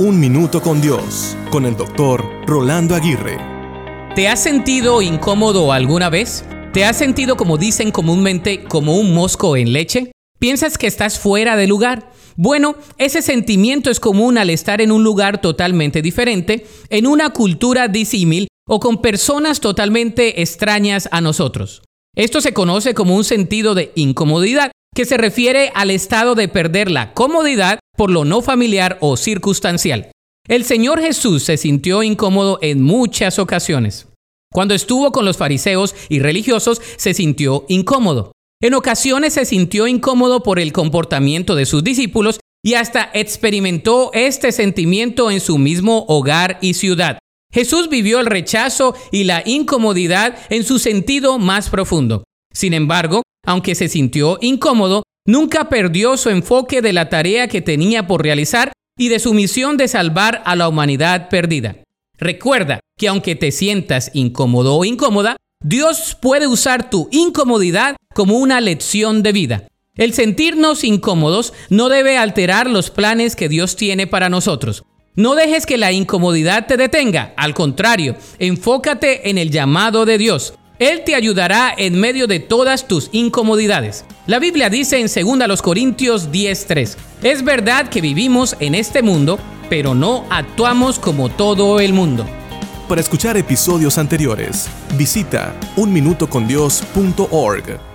Un Minuto con Dios, con el doctor Rolando Aguirre. ¿Te has sentido incómodo alguna vez? ¿Te has sentido, como dicen comúnmente, como un mosco en leche? ¿Piensas que estás fuera de lugar? Bueno, ese sentimiento es común al estar en un lugar totalmente diferente, en una cultura disímil o con personas totalmente extrañas a nosotros. Esto se conoce como un sentido de incomodidad, que se refiere al estado de perder la comodidad por lo no familiar o circunstancial. El Señor Jesús se sintió incómodo en muchas ocasiones. Cuando estuvo con los fariseos y religiosos, se sintió incómodo. En ocasiones se sintió incómodo por el comportamiento de sus discípulos y hasta experimentó este sentimiento en su mismo hogar y ciudad. Jesús vivió el rechazo y la incomodidad en su sentido más profundo. Sin embargo, aunque se sintió incómodo, nunca perdió su enfoque de la tarea que tenía por realizar y de su misión de salvar a la humanidad perdida. Recuerda que aunque te sientas incómodo o incómoda, Dios puede usar tu incomodidad como una lección de vida. El sentirnos incómodos no debe alterar los planes que Dios tiene para nosotros. No dejes que la incomodidad te detenga, al contrario, enfócate en el llamado de Dios. Él te ayudará en medio de todas tus incomodidades. La Biblia dice en 2 Corintios 10:3, es verdad que vivimos en este mundo, pero no actuamos como todo el mundo. Para escuchar episodios anteriores, visita unminutocondios.org.